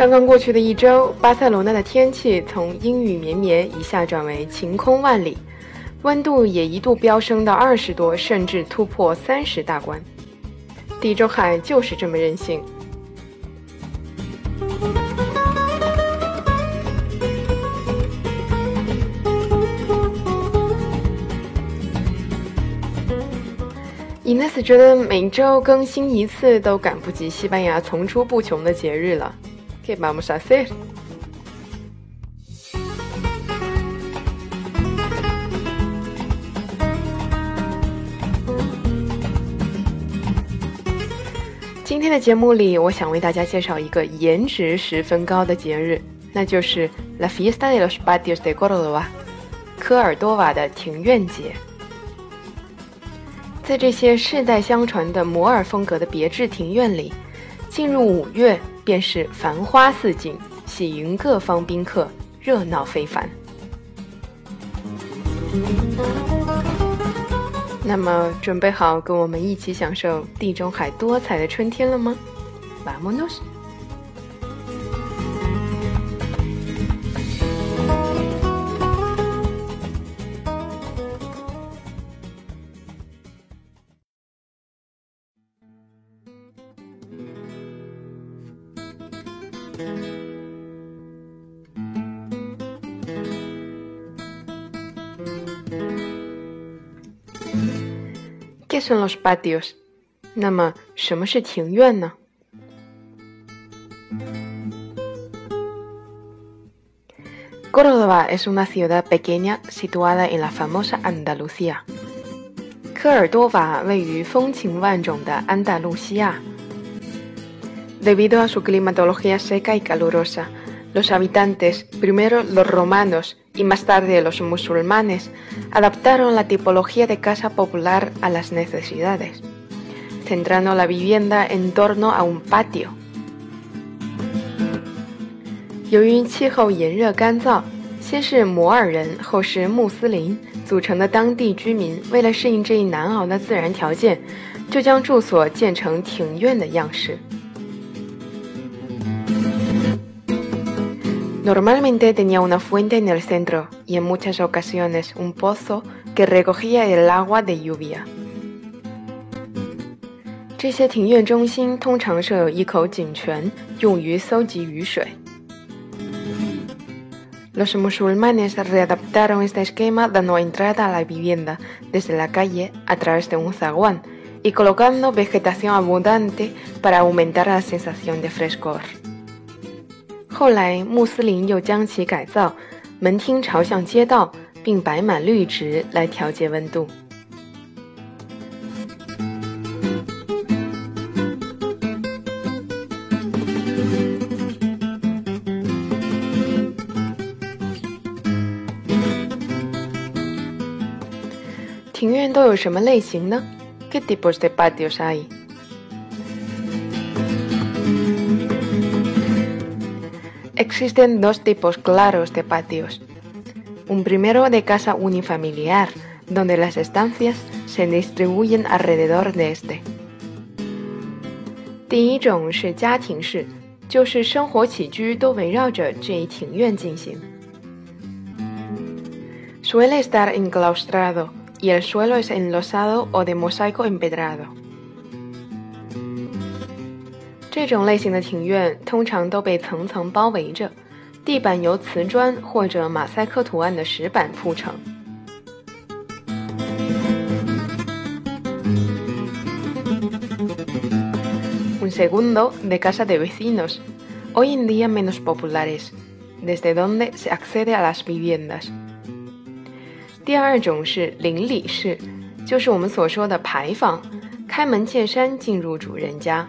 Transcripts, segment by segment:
刚刚过去的一周，巴塞罗那的天气从阴雨绵绵一下转为晴空万里，温度也一度飙升到二十多，甚至突破三十大关。地中海就是这么任性。Ines 觉得每周更新一次都赶不及西班牙层出不穷的节日了。我们要做什么？今天的节目里，我想为大家介绍一个颜值十分高的节日，那就是 La Fiesta de los a i s de Córdoba（ 科尔多瓦的庭院节）。在这些世代相传的摩尔风格的别致庭院里，进入五月。便是繁花似锦，喜迎各方宾客，热闹非凡。那么，准备好跟我们一起享受地中海多彩的春天了吗？son en los patios. córdoba es una ciudad pequeña situada en la famosa Andalucía. Debido a su climatología seca y calurosa, los habitantes, primero los romanos y más tarde los musulmanes adaptaron la tipología de casa popular a las necesidades, centrando la vivienda en torno a un patio. 由于气候炎热干燥，先是摩尔人，后是穆斯林组成的当地居民，为了适应这一难熬的自然条件，就将住所建成庭院的样式。Normalmente tenía una fuente en el centro y en muchas ocasiones un pozo que recogía el agua de lluvia. Los musulmanes readaptaron este esquema dando entrada a la vivienda desde la calle a través de un zaguán y colocando vegetación abundante para aumentar la sensación de frescor. 后来，穆斯林又将其改造，门厅朝向街道，并摆满绿植来调节温度。庭院都有什么类型呢？Existen dos tipos claros de patios. Un primero de casa unifamiliar, donde las estancias se distribuyen alrededor de este. Suele estar enclaustrado y el suelo es enlosado o de mosaico empedrado. 这种类型的庭院通常都被层层包围着，地板由瓷砖或者马赛克图案的石板铺成。Un segundo de casa de vecinos, hoy en día menos populares. ¿Desde dónde se accede a las viviendas? Tiarjong 是邻里式，就是我们所说的牌坊，开门见山进入主人家。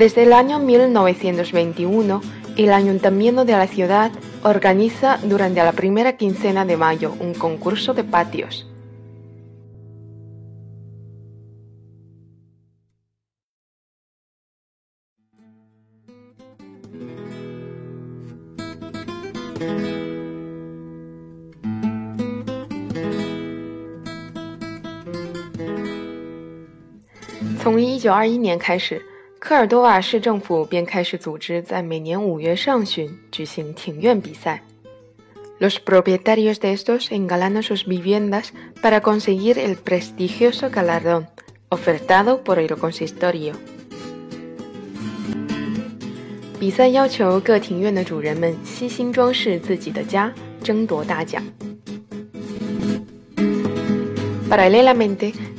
Desde el año 1921, el ayuntamiento de la ciudad organiza durante la primera quincena de mayo un concurso de patios. 科尔多瓦市政府便开始组织在每年五月上旬举行庭院比赛，Los propietarios de estos e n g a l a n o s sus viviendas para conseguir el prestigioso galardón ofrecido por el consistorio。比赛要求各庭院的主人们悉心装饰自己的家，争夺大奖。Paralelamente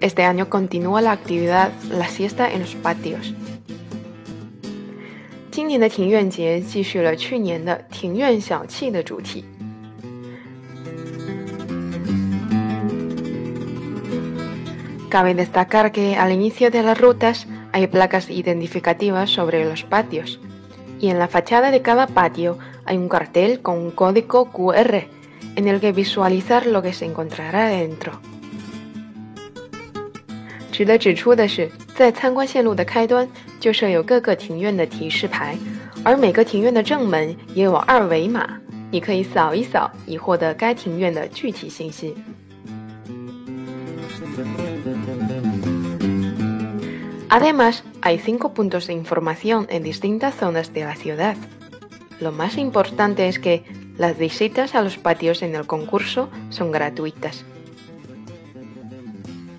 este año continúa la actividad la siesta en los patios. Cabe destacar que al inicio de las rutas hay placas identificativas sobre los patios y en la fachada de cada patio hay un cartel con un código QR en el que visualizar lo que se encontrará dentro. 值得指出的是，在参观线路的开端就设有各个庭院的提示牌，而每个庭院的正门也有二维码，你可以扫一扫以获得该庭院的具体信息。Además, hay cinco puntos de información en distintas zonas de la ciudad. Lo más importante es que las visitas a los patios en el concurso son gratuitas.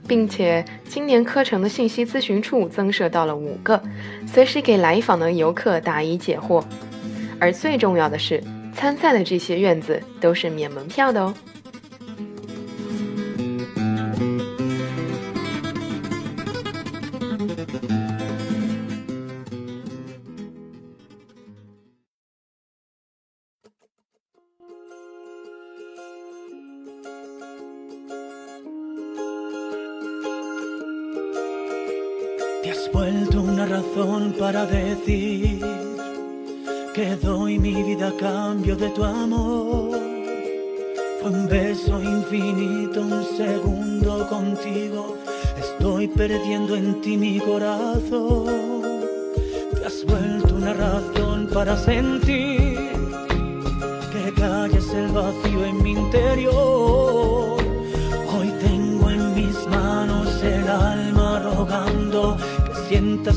并且，今年课程的信息咨询处增设到了五个，随时给来访的游客答疑解惑。而最重要的是，参赛的这些院子都是免门票的哦。Te has vuelto una razón para decir que doy mi vida a cambio de tu amor. Fue un beso infinito, un segundo contigo. Estoy perdiendo en ti mi corazón. Te has vuelto una razón para sentir que calles el vacío en mi interior.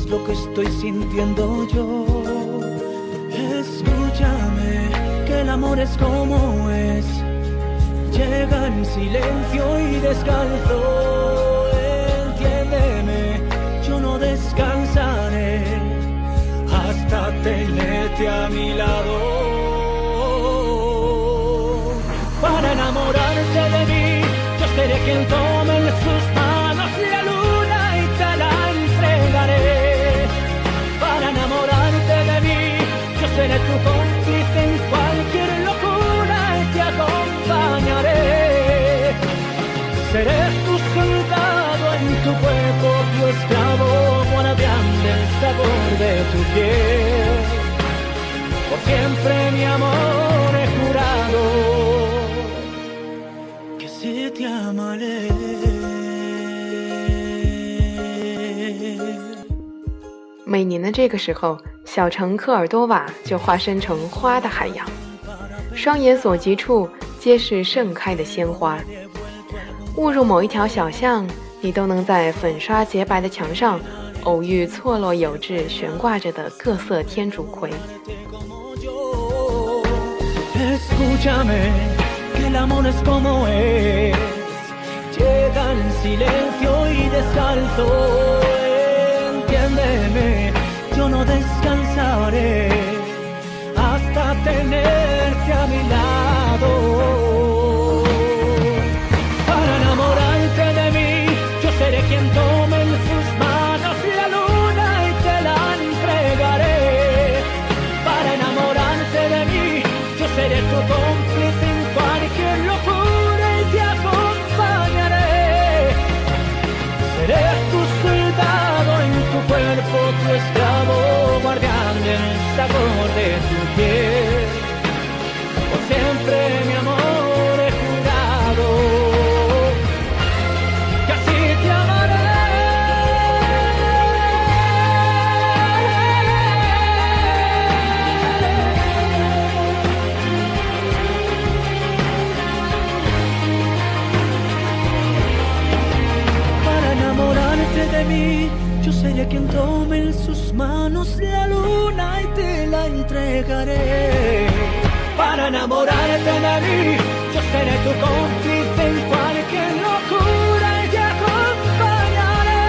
lo que estoy sintiendo yo. Escúchame, que el amor es como es. Llega en silencio y descalzo. Entiéndeme, yo no descansaré hasta tenerte a mi lado. Para enamorarte de mí, yo seré quien tome el susto tu cómplice en cualquier locura y te acompañaré. Seré tu soldado en tu cuerpo, tu esclavo, guardián del sabor de tu piel. Por siempre mi amor he jurado que si te amaré. 每年的这个时候，小城科尔多瓦就化身成花的海洋，双眼所及处皆是盛开的鲜花。误入某一条小巷，你都能在粉刷洁白的墙上，偶遇错落有致悬挂着的各色天竺葵。yo no descansaré hasta tenerte a mi lado. Para enamorarte de mí, yo seré quien todo manos la luna y te la entregaré. Para enamorarte de mí, yo seré tu cómplice en cualquier locura y te acompañaré.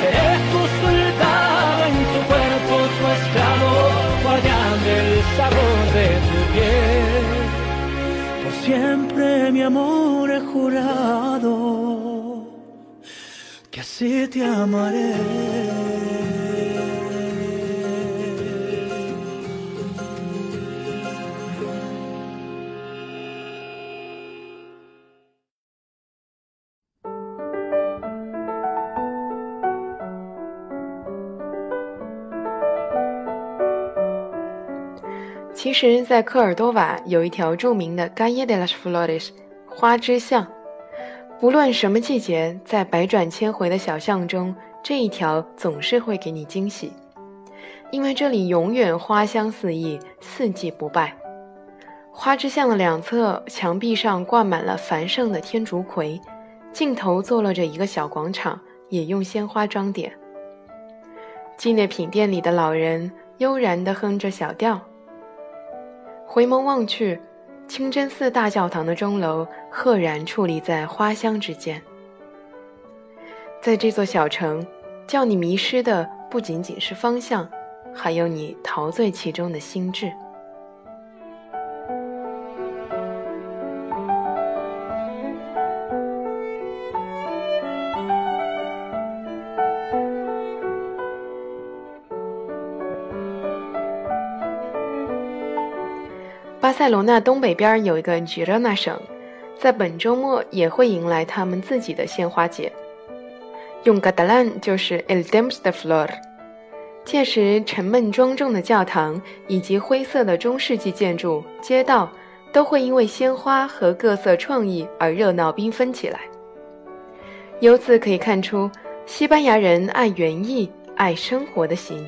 Seré tu soldado en tu cuerpo, tu esclavo, guardando el sabor de tu piel. Por siempre mi amor he jurado 其实，在科尔多瓦有一条著名的“ l 耶德拉 l o r e s 花之巷。无论什么季节，在百转千回的小巷中，这一条总是会给你惊喜，因为这里永远花香四溢，四季不败。花之巷的两侧墙壁上挂满了繁盛的天竺葵，尽头坐落着一个小广场，也用鲜花装点。纪念品店里的老人悠然地哼着小调。回眸望去，清真寺大教堂的钟楼。赫然矗立在花香之间，在这座小城，叫你迷失的不仅仅是方向，还有你陶醉其中的心智。巴塞罗那东北边有一个加罗那省。在本周末也会迎来他们自己的鲜花节。用 a l 泰 n 就是 El d e m p s de Flor。届时，沉闷庄重的教堂以及灰色的中世纪建筑、街道都会因为鲜花和各色创意而热闹缤纷起来。由此可以看出，西班牙人爱园艺、爱生活的心。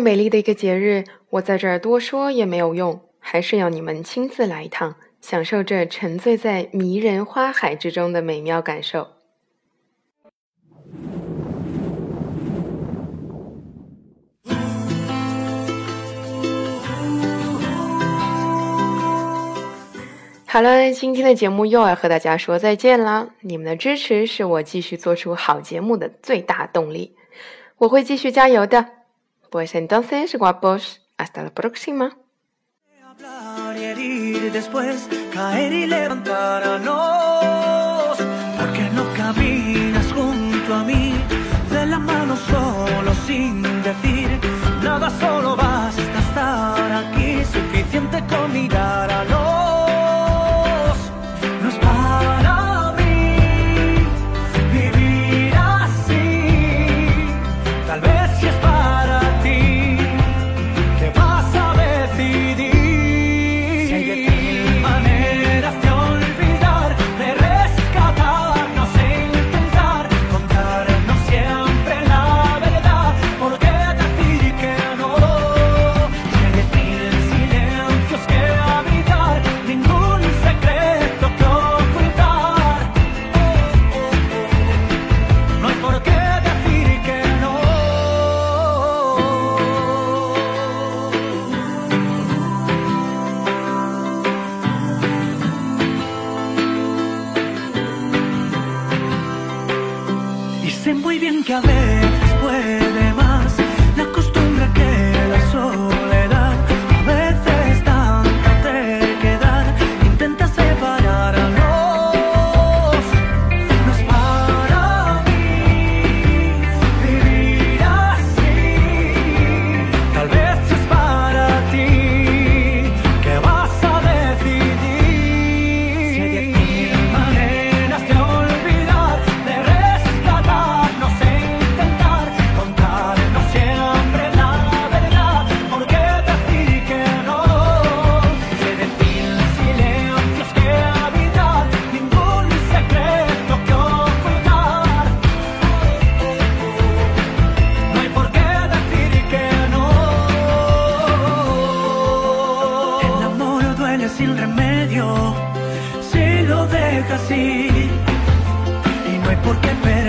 美丽的一个节日，我在这儿多说也没有用，还是要你们亲自来一趟，享受这沉醉在迷人花海之中的美妙感受。好了，今天的节目又要和大家说再见啦！你们的支持是我继续做出好节目的最大动力，我会继续加油的。Pues entonces, guapos, hasta la próxima. después caer y levantarnos, porque no caminas junto a mí, de la mano solo sin decir nada solo. sin remedio si lo dejas así. Y no hay por qué